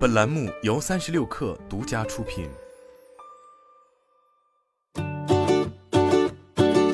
本栏目由三十六氪独家出品。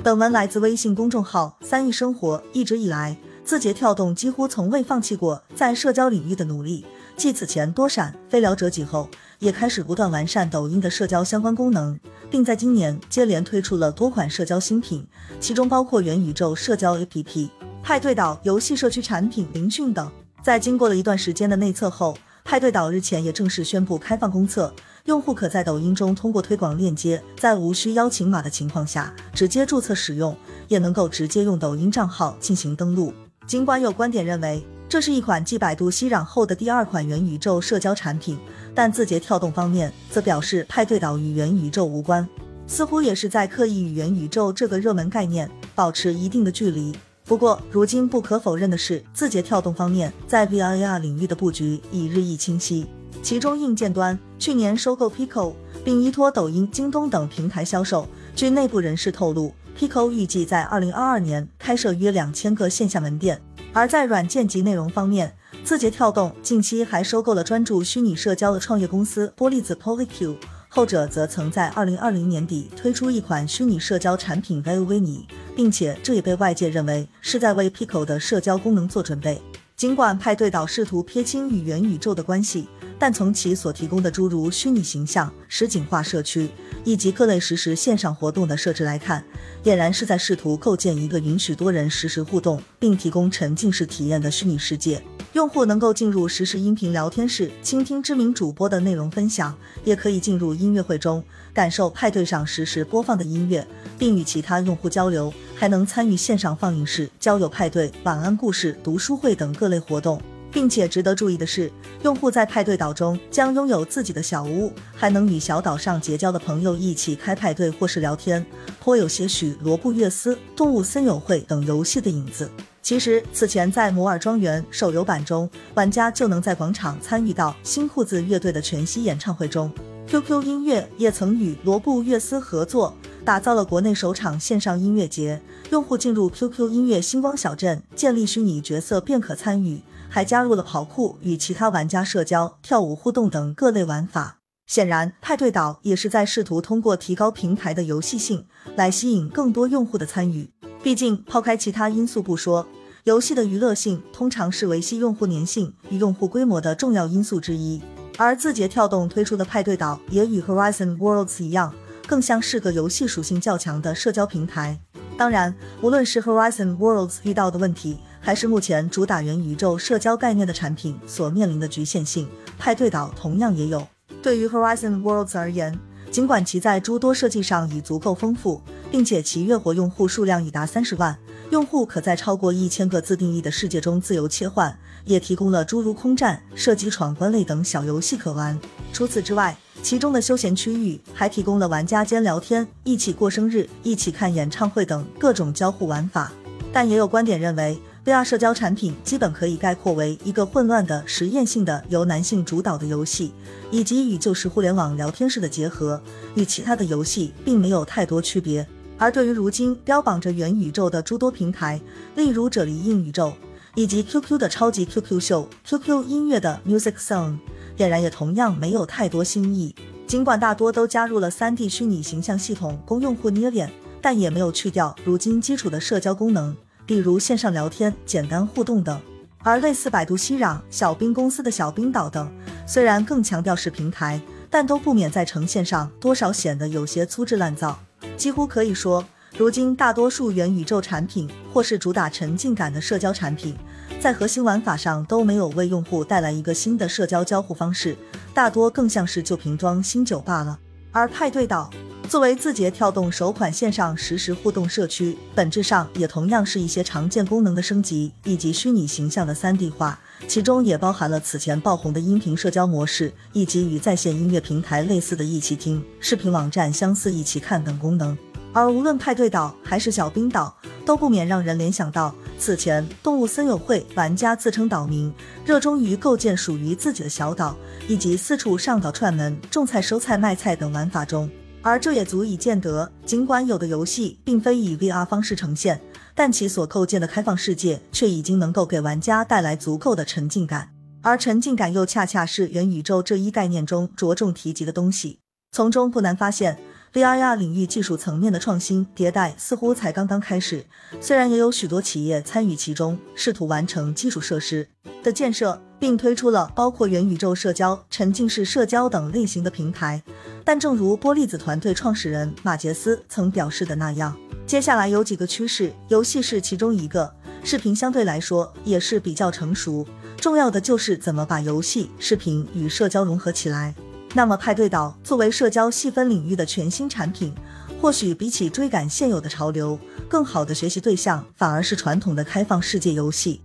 本文来自微信公众号“三亿生活”。一直以来，字节跳动几乎从未放弃过在社交领域的努力。继此前多闪、飞聊折戟后，也开始不断完善抖音的社交相关功能，并在今年接连推出了多款社交新品，其中包括元宇宙社交 APP、派对岛游戏社区产品、聆讯等。在经过了一段时间的内测后，派对岛日前也正式宣布开放公测，用户可在抖音中通过推广链接，在无需邀请码的情况下直接注册使用，也能够直接用抖音账号进行登录。尽管有观点认为这是一款继百度息壤后的第二款元宇宙社交产品，但字节跳动方面则表示派对岛与元宇宙无关，似乎也是在刻意与元宇宙这个热门概念保持一定的距离。不过，如今不可否认的是，字节跳动方面在 VR AR 领域的布局已日益清晰。其中，硬件端去年收购 Pico，并依托抖音、京东等平台销售。据内部人士透露，Pico 预计在2022年开设约两千个线下门店。而在软件及内容方面，字节跳动近期还收购了专注虚拟社交的创业公司玻璃子 Polycube。后者则曾在二零二零年底推出一款虚拟社交产品 VoVini，并且这也被外界认为是在为 Pico 的社交功能做准备。尽管派对岛试图撇清与元宇宙的关系，但从其所提供的诸如虚拟形象、实景化社区以及各类实时线上活动的设置来看，俨然是在试图构建一个允许多人实时互动并提供沉浸式体验的虚拟世界。用户能够进入实时音频聊天室，倾听知名主播的内容分享，也可以进入音乐会中，感受派对上实时播放的音乐，并与其他用户交流，还能参与线上放映室、交友派对、晚安故事、读书会等各类活动。并且值得注意的是，用户在派对岛中将拥有自己的小屋，还能与小岛上结交的朋友一起开派对或是聊天，颇有些许《罗布约斯》《动物森友会》等游戏的影子。其实，此前在《摩尔庄园》手游版中，玩家就能在广场参与到新裤子乐队的全息演唱会中。QQ 音乐也曾与罗布乐斯合作，打造了国内首场线上音乐节。用户进入 QQ 音乐星光小镇，建立虚拟角色便可参与，还加入了跑酷、与其他玩家社交、跳舞互动等各类玩法。显然，派对岛也是在试图通过提高平台的游戏性，来吸引更多用户的参与。毕竟，抛开其他因素不说，游戏的娱乐性通常是维系用户粘性与用户规模的重要因素之一。而字节跳动推出的派对岛也与 Horizon Worlds 一样，更像是个游戏属性较强的社交平台。当然，无论是 Horizon Worlds 遇到的问题，还是目前主打元宇宙社交概念的产品所面临的局限性，派对岛同样也有。对于 Horizon Worlds 而言，尽管其在诸多设计上已足够丰富，并且其月活用户数量已达三十万，用户可在超过一千个自定义的世界中自由切换，也提供了诸如空战、射击闯关类等小游戏可玩。除此之外，其中的休闲区域还提供了玩家间聊天、一起过生日、一起看演唱会等各种交互玩法。但也有观点认为。VR 社交产品基本可以概括为一个混乱的实验性的由男性主导的游戏，以及与旧式互联网聊天室的结合，与其他的游戏并没有太多区别。而对于如今标榜着元宇宙的诸多平台，例如啫喱硬宇宙，以及 QQ 的超级 QQ 秀、QQ 音乐的 Music Zone，俨然也同样没有太多新意。尽管大多都加入了 3D 虚拟形象系统供用户捏脸，但也没有去掉如今基础的社交功能。比如线上聊天、简单互动等，而类似百度熙壤、小冰公司的小冰岛等，虽然更强调是平台，但都不免在呈现上多少显得有些粗制滥造。几乎可以说，如今大多数元宇宙产品或是主打沉浸感的社交产品，在核心玩法上都没有为用户带来一个新的社交交互方式，大多更像是旧瓶装新酒罢了。而派对岛。作为字节跳动首款线上实时互动社区，本质上也同样是一些常见功能的升级以及虚拟形象的三 D 化，其中也包含了此前爆红的音频社交模式，以及与在线音乐平台类似的一起听、视频网站相似一起看等功能。而无论派对岛还是小冰岛，都不免让人联想到此前动物森友会玩家自称岛民，热衷于构建属于自己的小岛，以及四处上岛串门、种菜、收菜、卖菜等玩法中。而这也足以见得，尽管有的游戏并非以 VR 方式呈现，但其所构建的开放世界却已经能够给玩家带来足够的沉浸感。而沉浸感又恰恰是元宇宙这一概念中着重提及的东西。从中不难发现，VR 领域技术层面的创新迭代似乎才刚刚开始。虽然也有许多企业参与其中，试图完成基础设施的建设，并推出了包括元宇宙社交、沉浸式社交等类型的平台，但正如波粒子团队创始人马杰斯曾表示的那样，接下来有几个趋势，游戏是其中一个，视频相对来说也是比较成熟。重要的就是怎么把游戏、视频与社交融合起来。那么，派对岛作为社交细分领域的全新产品，或许比起追赶现有的潮流，更好的学习对象反而是传统的开放世界游戏。